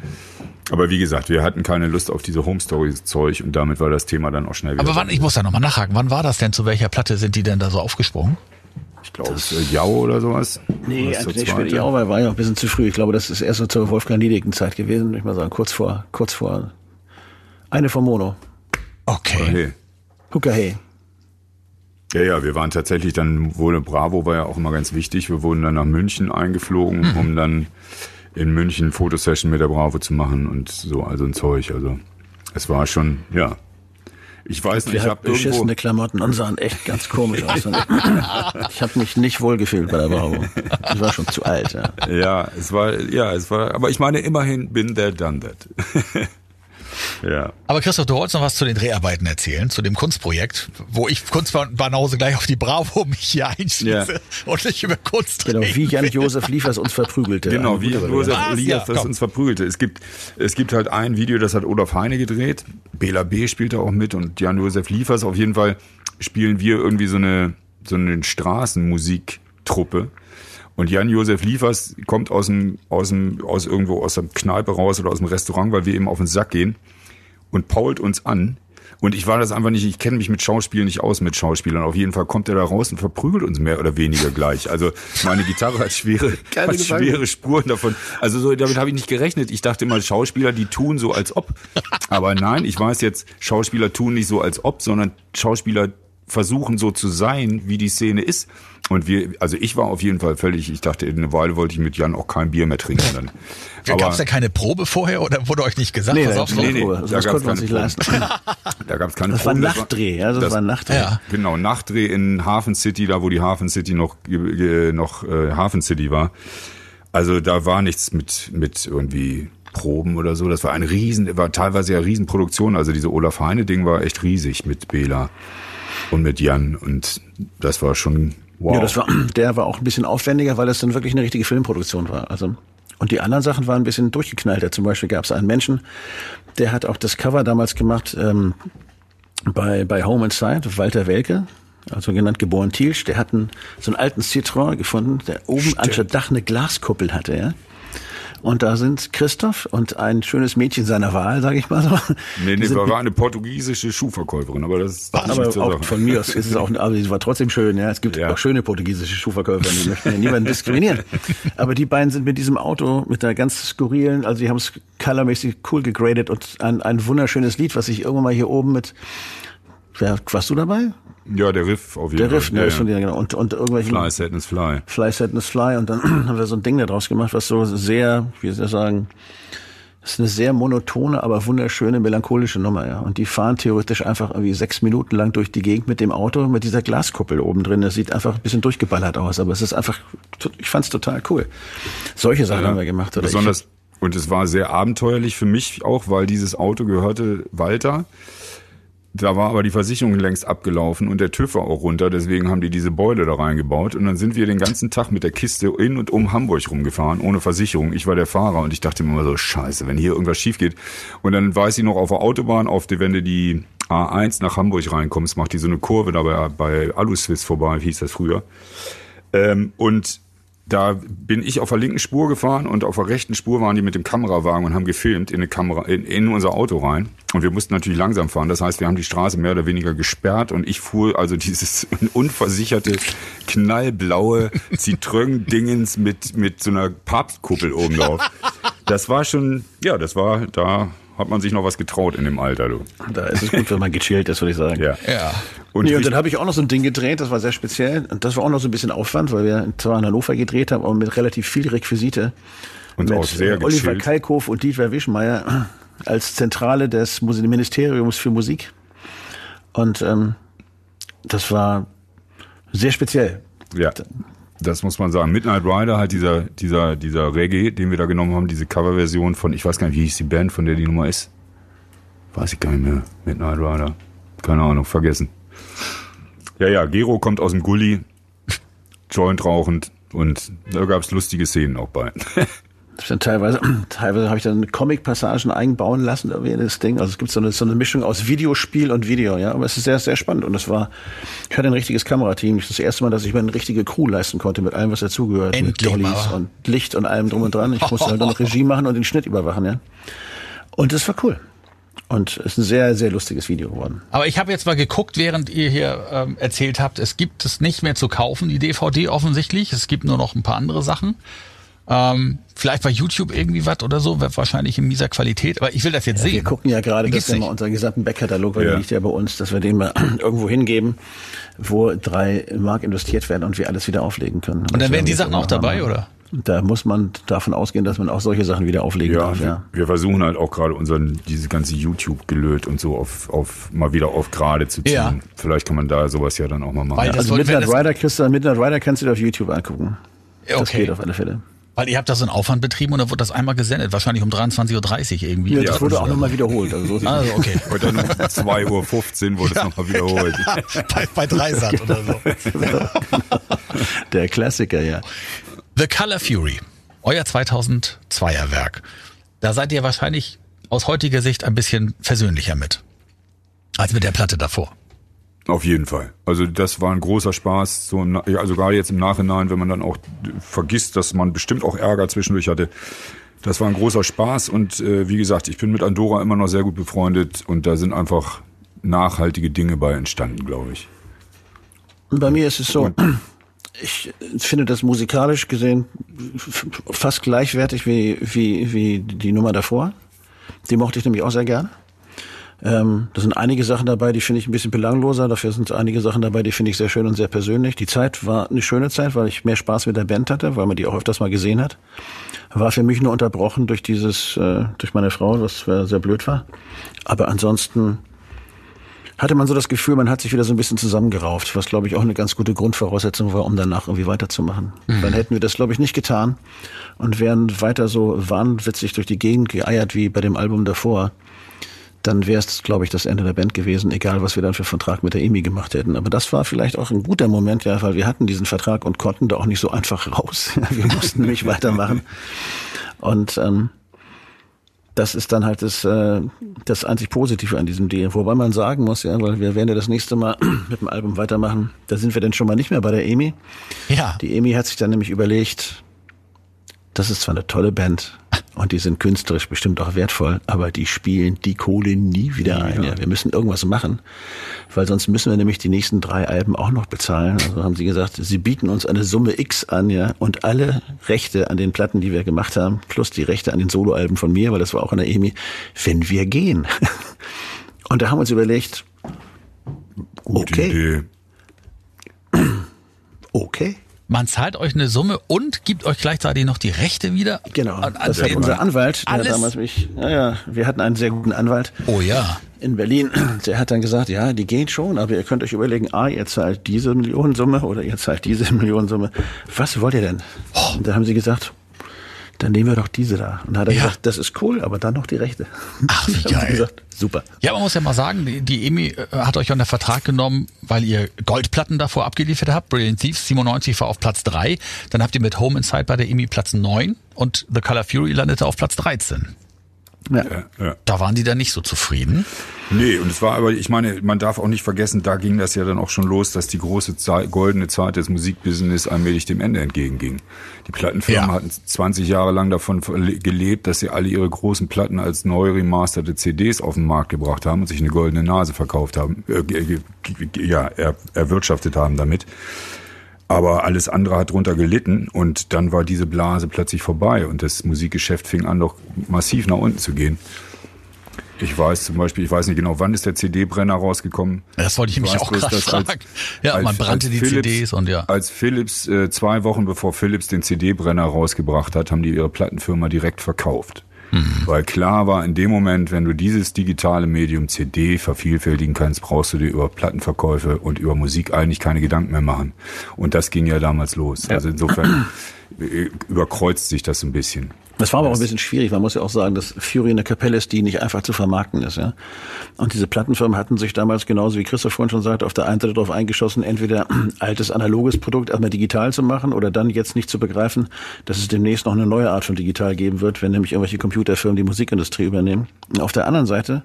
Aber wie gesagt, wir hatten keine Lust auf diese Home Stories Zeug und damit war das Thema dann auch schnell wieder. Aber wann, ich muss da nochmal nachhaken, wann war das denn? Zu welcher Platte sind die denn da so aufgesprungen? ich glaube, es ist äh, Jau oder sowas. Nee, also zweite? später, ja, weil war ja ein bisschen zu früh. Ich glaube, das ist erst so zur Wolfgang Liedigen Zeit gewesen, würde ich mal sagen, kurz vor, kurz vor, eine vom Mono. Okay. Okay. Hooker Hey. Ja, ja, wir waren tatsächlich dann, wurde Bravo war ja auch immer ganz wichtig. Wir wurden dann nach München eingeflogen, um dann in München Fotosession mit der Bravo zu machen und so, also ein Zeug. Also es war schon, ja. Ich weiß nicht, ich habe beschissene Klamotten und sahen echt ganz komisch aus. Ich habe mich nicht wohlgefühlt bei der Bravo. Ich war schon zu alt, ja. Ja, es war, ja, es war, aber ich meine immerhin bin there, done that. ja. Aber Christoph, du wolltest noch was zu den Dreharbeiten erzählen, zu dem Kunstprojekt, wo ich Kunstbanause gleich auf die Bravo mich hier einschließe Ja. und nicht über Kunst Genau, reden wie Jan will. Josef Liefers uns verprügelte. Genau, wie gute Josef Was? Elias Ja, uns verprügelte. Es gibt, es gibt halt ein Video, das hat Olaf Heine gedreht. Bela B. spielt da auch mit und Jan-Josef Liefers. Auf jeden Fall spielen wir irgendwie so eine, so eine Straßenmusiktruppe. Und Jan-Josef Liefers kommt aus dem, aus dem, aus irgendwo aus der Kneipe raus oder aus dem Restaurant, weil wir eben auf den Sack gehen und pault uns an. Und ich war das einfach nicht, ich kenne mich mit Schauspielen nicht aus mit Schauspielern. Auf jeden Fall kommt er da raus und verprügelt uns mehr oder weniger gleich. Also meine Gitarre hat schwere, hat schwere Spuren davon. Also so, damit habe ich nicht gerechnet. Ich dachte immer, Schauspieler, die tun so als ob. Aber nein, ich weiß jetzt, Schauspieler tun nicht so als ob, sondern Schauspieler versuchen so zu sein, wie die Szene ist. Und wir, also ich war auf jeden Fall völlig, ich dachte, eine Weile wollte ich mit Jan auch kein Bier mehr trinken. Dann. Gab es da keine Probe vorher oder wurde euch nicht gesagt, Nee, da auf, gab's keine nee, Probe. da Also das gab's uns keine nicht Probe. leisten. Da gab es keine Das war ein Probe. Nachtdreh, ja, das, das- war ein Nachtdreh. Ja. Genau, Nachtdreh in Hafen City, da wo die Hafen City noch noch äh, Hafen City war. Also da war nichts mit mit irgendwie Proben oder so. Das war ein riesen, war teilweise ja Riesenproduktion. Also diese Olaf Heine Ding war echt riesig mit Bela und mit Jan und das war schon wow. Ja, das war, der war auch ein bisschen aufwendiger, weil das dann wirklich eine richtige Filmproduktion war. Also und die anderen Sachen waren ein bisschen durchgeknallter. Zum Beispiel gab es einen Menschen, der hat auch das Cover damals gemacht ähm, bei bei Home Inside, Walter Welke, also genannt geboren Thielsch. Der hat einen, so einen alten Citroën gefunden, der oben anstatt Dach eine Glaskuppel hatte, ja. Und da sind Christoph und ein schönes Mädchen seiner Wahl, sage ich mal so. nee, nee, war eine portugiesische Schuhverkäuferin, aber das ist nicht aber zur auch von mir aus ist es auch, aber sie war trotzdem schön, ja. Es gibt Ja. auch schöne portugiesische Schuhverkäufer, die möchten ja niemanden diskriminieren. Aber die beiden sind mit diesem Auto, mit einer ganz skurrilen, also die haben es colormäßig cool gegradet und ein, ein wunderschönes Lied, was ich irgendwann mal hier oben mit, wer, warst du dabei? Ja, der Riff auf jeden Der Riff, Fall. ne, ja, ist von ja. dir, genau. Und, und irgendwelchen Fly, Sadness, Fly. Fly, Sadness, Fly. Und dann haben wir so ein Ding da draus gemacht, was so sehr, wie soll ich sagen, das ist eine sehr monotone, aber wunderschöne, melancholische Nummer, ja. Und die fahren theoretisch einfach irgendwie sechs Minuten lang durch die Gegend mit dem Auto, mit dieser Glaskuppel oben drin. Das sieht einfach ein bisschen durchgeballert aus, aber es ist einfach, ich fand's total cool. Solche Sachen haben wir gemacht. Oder Besonders, und es war sehr abenteuerlich für mich auch, weil dieses Auto gehörte Walter. Da war aber die Versicherung längst abgelaufen und der TÜV war auch runter, deswegen haben die diese Beule da reingebaut. Und dann sind wir den ganzen Tag mit der Kiste in und um Hamburg rumgefahren, ohne Versicherung. Ich war der Fahrer und ich dachte mir immer so, scheiße, wenn hier irgendwas schief geht. Und dann weiß ich noch auf der Autobahn, auf die, wenn du die A1 nach Hamburg reinkommst, macht die so eine Kurve da bei, bei Aluswiss vorbei, wie hieß das früher. Ähm, und da bin ich auf der linken Spur gefahren und auf der rechten Spur waren die mit dem Kamerawagen und haben gefilmt in eine Kamera in, in unser Auto rein und wir mussten natürlich langsam fahren. Das heißt, wir haben die Straße mehr oder weniger gesperrt und ich fuhr also dieses unversicherte knallblaue Citroën Dingens mit mit so einer Papstkuppel oben drauf. Das war schon ja, das war da hat man sich noch was getraut in dem Alter, du. Da ist es gut, wenn man gechillt ist, würde ich sagen. Ja. Ja. Und, Nee, und dann habe ich auch noch so ein Ding gedreht, das war sehr speziell. Und das war auch noch so ein bisschen Aufwand, weil wir zwar in Hannover gedreht haben, aber mit relativ viel Requisite. Und mit auch sehr Oliver gechillt. Kalkow und Dietmar Wischmeier als Zentrale des Ministeriums für Musik. Und ähm, das war sehr speziell. ja, das muss man sagen. Midnight Rider, halt dieser, dieser, dieser Reggae, den wir da genommen haben, diese Coverversion von, ich weiß gar nicht, wie hieß die Band, von der die Nummer ist. Weiß ich gar nicht mehr. Midnight Rider. Keine Ahnung, vergessen. Ja, ja, Gero kommt aus dem Gully, Joint rauchend und da gab es lustige Szenen auch bei. Teilweise, teilweise habe ich dann Comic-Passagen einbauen lassen, irgendwie in das Ding. Also es gibt so eine, so eine Mischung aus Videospiel und Video, ja. Aber es ist sehr, sehr spannend. Und es war, ich hatte ein richtiges Kamerateam. Das ist das erste Mal, dass ich mir eine richtige Crew leisten konnte mit allem, was dazugehört. Mit mal. und Licht und allem drum und dran. Ich musste halt dann noch Regie machen und den Schnitt überwachen, ja. Und das war cool. Und es ist ein sehr, sehr lustiges Video geworden. Aber ich habe jetzt mal geguckt, während ihr hier ähm, erzählt habt, es gibt es nicht mehr zu kaufen, die DVD offensichtlich. Es gibt nur noch ein paar andere Sachen. Ähm, vielleicht bei YouTube irgendwie was oder so, wird wahrscheinlich in mieser Qualität, aber ich will das jetzt Wir sehen. gucken ja gerade, dass wir mal unseren gesamten Backkatalog, weil Ja. der liegt ja bei uns, dass wir den mal irgendwo hingeben, wo drei Mark investiert werden und wir alles wieder auflegen können. Und dann werden die Sachen auch dabei, haben. oder? Da muss man davon ausgehen, dass man auch solche Sachen wieder auflegen Ja, darf, wir, ja. wir versuchen halt auch gerade unseren, dieses ganze YouTube-Gelöt und so auf, auf, mal wieder auf gerade zu ziehen. Ja. Vielleicht kann man da sowas ja dann auch mal machen. Weil das Also Midnight das- Rider, Christa, Midnight Rider kannst du dir auf YouTube angucken. Das Okay. geht auf alle Fälle. Weil ihr habt da so einen Aufwand betrieben und dann wurde das einmal gesendet, wahrscheinlich um 23.30 Uhr irgendwie. Ja, das wurde auch nochmal wiederholt. Also so Also okay. Heute dann um 2.15 Uhr wurde es nochmal wiederholt. bei, bei Dreisat oder so. Der Klassiker, ja. The Color Fury, euer 2002er Werk. Da seid ihr wahrscheinlich aus heutiger Sicht ein bisschen versöhnlicher mit. Als mit der Platte davor. Auf jeden Fall. Also das war ein großer Spaß. So, also gerade jetzt im Nachhinein, wenn man dann auch vergisst, dass man bestimmt auch Ärger zwischendurch hatte. Das war ein großer Spaß und äh, wie gesagt, ich bin mit Andorra immer noch sehr gut befreundet und da sind einfach nachhaltige Dinge bei entstanden, glaube ich. Und bei mir ist es so, ich finde das musikalisch gesehen fast gleichwertig wie, wie, wie die Nummer davor. Die mochte ich nämlich auch sehr gerne. Ähm, da sind einige Sachen dabei, die finde ich ein bisschen belangloser. Dafür sind einige Sachen dabei, die finde ich sehr schön und sehr persönlich. Die Zeit war eine schöne Zeit, weil ich mehr Spaß mit der Band hatte, weil man die auch öfters mal gesehen hat. War für mich nur unterbrochen durch dieses, äh, durch meine Frau, was äh, sehr blöd war. Aber ansonsten hatte man so das Gefühl, man hat sich wieder so ein bisschen zusammengerauft, was glaube ich auch eine ganz gute Grundvoraussetzung war, um danach irgendwie weiterzumachen. Dann hätten wir das glaube ich nicht getan und wären weiter so wahnwitzig durch die Gegend geeiert wie bei dem Album davor. Dann wäre es, glaube ich, das Ende der Band gewesen, egal was wir dann für Vertrag mit der EMI gemacht hätten. Aber das war vielleicht auch ein guter Moment, ja, weil wir hatten diesen Vertrag und konnten da auch nicht so einfach raus. Wir mussten nämlich weitermachen. Und ähm, das ist dann halt das, äh, das einzig Positive an diesem Deal. Wobei man sagen muss, ja, weil wir werden ja das nächste Mal mit dem Album weitermachen, da sind wir denn schon mal nicht mehr bei der EMI. Ja. Die EMI hat sich dann nämlich überlegt, das ist zwar eine tolle Band und die sind künstlerisch bestimmt auch wertvoll, aber die spielen die Kohle nie wieder ein. Ja, wir müssen irgendwas machen, weil sonst müssen wir nämlich die nächsten drei Alben auch noch bezahlen. Also haben sie gesagt, sie bieten uns eine Summe X an, ja, und alle Rechte an den Platten, die wir gemacht haben, plus die Rechte an den Soloalben von mir, weil das war auch in der EMI, wenn wir gehen. Und da haben wir uns überlegt, Gute Okay. Idee. okay, Man zahlt euch eine Summe und gibt euch gleichzeitig noch die Rechte wieder. Genau, An- an das hat unser Anwalt, der damals mich, ja, ja, wir hatten einen sehr guten Anwalt Oh ja. in Berlin, der hat dann gesagt, ja, die gehen schon, aber ihr könnt euch überlegen, ah, ihr zahlt diese Millionensumme oder ihr zahlt diese Millionensumme. Was wollt ihr denn? Und da haben sie gesagt, dann nehmen wir doch diese da. Und dann hat er Ja. gesagt, das ist cool, aber dann noch die Rechte. Ach, wie geil. gesagt, super. Ja, man muss ja mal sagen, die, die EMI äh, hat euch unter Vertrag genommen, weil ihr Goldplatten davor abgeliefert habt. Brilliant Thieves 97 war auf Platz 3. Dann habt ihr mit Home Inside bei der EMI Platz 9 und The Color Fury landete auf Platz 13. Ja. Ja. Da waren die dann nicht so zufrieden. Nee, und es war aber, ich meine, man darf auch nicht vergessen, da ging das ja dann auch schon los, dass die große Zeit, goldene Zeit des Musikbusiness allmählich dem Ende entgeging. Die Plattenfirmen Ja. hatten 20 Jahre lang davon gelebt, dass sie alle ihre großen Platten als neu remasterte CDs auf den Markt gebracht haben und sich eine goldene Nase verkauft haben, äh, ja, er, erwirtschaftet haben damit. Aber alles andere hat drunter gelitten und dann war diese Blase plötzlich vorbei und das Musikgeschäft fing an, doch massiv nach unten zu gehen. Ich weiß zum Beispiel, ich weiß nicht genau, wann ist der CD-Brenner rausgekommen. Das wollte ich, ich mich auch gerade fragen. Als, ja, als, man brannte die Philips, CDs und ja. Als Philips, äh, zwei Wochen bevor Philips den CD-Brenner rausgebracht hat, haben die ihre Plattenfirma direkt verkauft. Mhm. Weil klar war, in dem Moment, wenn du dieses digitale Medium CD vervielfältigen kannst, brauchst du dir über Plattenverkäufe und über Musik eigentlich keine Gedanken mehr machen. Und das ging ja damals los. Ja. Also insofern äh, überkreuzt sich das ein bisschen. Das war aber auch ein bisschen schwierig. Man muss ja auch sagen, dass Fury eine Kapelle ist, die nicht einfach zu vermarkten ist. Ja? Und diese Plattenfirmen hatten sich damals genauso wie Christoph vorhin schon sagte, auf der einen Seite darauf eingeschossen, entweder altes analoges Produkt erstmal digital zu machen oder dann jetzt nicht zu begreifen, dass es demnächst noch eine neue Art von digital geben wird, wenn nämlich irgendwelche Computerfirmen die Musikindustrie übernehmen. Und auf der anderen Seite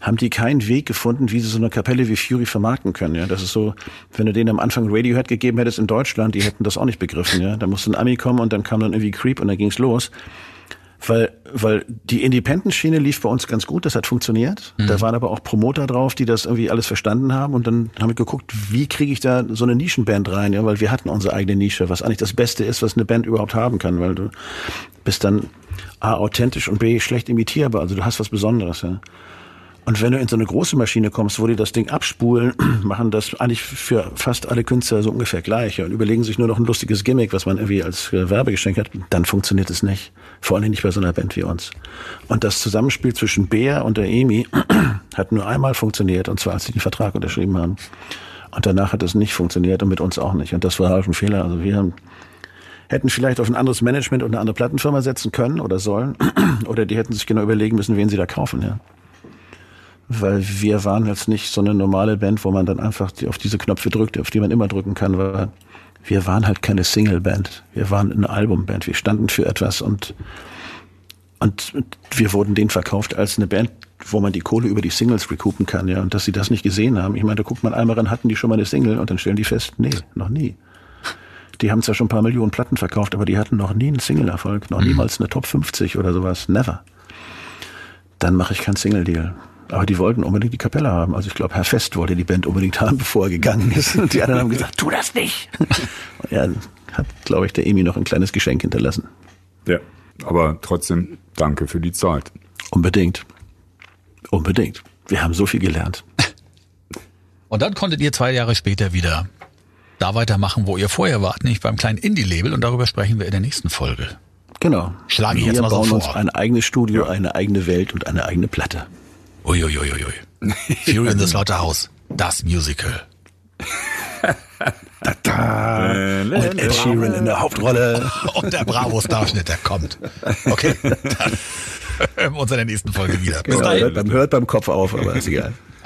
haben die keinen Weg gefunden, wie sie so eine Kapelle wie Fury vermarkten können. Ja, das ist so, wenn du denen am Anfang Radiohead gegeben hättest in Deutschland, die hätten das auch nicht begriffen. Ja, da musste ein Ami kommen und dann kam dann irgendwie Creep und dann ging's los. Weil, weil die Independent-Schiene lief bei uns ganz gut, das hat funktioniert. Mhm. Da waren aber auch Promoter drauf, die das irgendwie alles verstanden haben. Und dann haben wir geguckt, wie kriege ich da so eine Nischenband rein, ja, weil wir hatten unsere eigene Nische, was eigentlich das Beste ist, was eine Band überhaupt haben kann, weil du bist dann A, authentisch und B, schlecht imitierbar. Also du hast was Besonderes, ja. Und wenn du in so eine große Maschine kommst, wo die das Ding abspulen, machen das eigentlich für fast alle Künstler so ungefähr gleich und überlegen sich nur noch ein lustiges Gimmick, was man irgendwie als äh, Werbegeschenk hat, dann funktioniert es nicht. Vor allem nicht bei so einer Band wie uns. Und das Zusammenspiel zwischen Bär und der Emi hat nur einmal funktioniert, und zwar als sie den Vertrag unterschrieben haben. Und danach hat es nicht funktioniert und mit uns auch nicht. Und das war halt ein Fehler. Also wir haben hätten vielleicht auf ein anderes Management und eine andere Plattenfirma setzen können oder sollen. oder die hätten sich genau überlegen müssen, wen sie da kaufen, ja weil wir waren jetzt nicht so eine normale Band, wo man dann einfach auf diese Knöpfe drückt, auf die man immer drücken kann, weil wir waren halt keine Single-Band. Wir waren eine Albumband. Wir standen für etwas und, und wir wurden denen verkauft als eine Band, wo man die Kohle über die Singles recoupen kann, ja. Und dass sie das nicht gesehen haben. Ich meine, da guckt man einmal ran, hatten die schon mal eine Single und dann stellen die fest, nee, noch nie. Die haben zwar schon ein paar Millionen Platten verkauft, aber die hatten noch nie einen Single-Erfolg, noch mhm. niemals eine Top 50 oder sowas. Never. Dann mache ich keinen Single-Deal. Aber die wollten unbedingt die Kapelle haben. Also ich glaube, Herr Fest wollte die Band unbedingt haben, bevor er gegangen ist. Und die anderen haben gesagt, tu das nicht. Und ja, hat, glaube ich, der Emi noch ein kleines Geschenk hinterlassen. Ja, aber trotzdem danke für die Zeit. Unbedingt. Unbedingt. Wir haben so viel gelernt. Und dann konntet ihr zwei Jahre später wieder da weitermachen, wo ihr vorher wart, nicht beim kleinen Indie-Label. Und darüber sprechen wir in der nächsten Folge. Genau. Schlage ich jetzt mal so vor. Wir bauen uns ein eigenes Studio, ja. eine eigene Welt und eine eigene Platte. Uiuiuiui. Fury in the Slaughterhouse, das Musical. da, da. Und Ed Sheeran in der Hauptrolle. Und der Bravo-Starschnitt, der kommt. Okay, dann hören wir uns in der nächsten Folge wieder. Bis genau, hört, beim, hört beim Kopf auf, aber ist egal.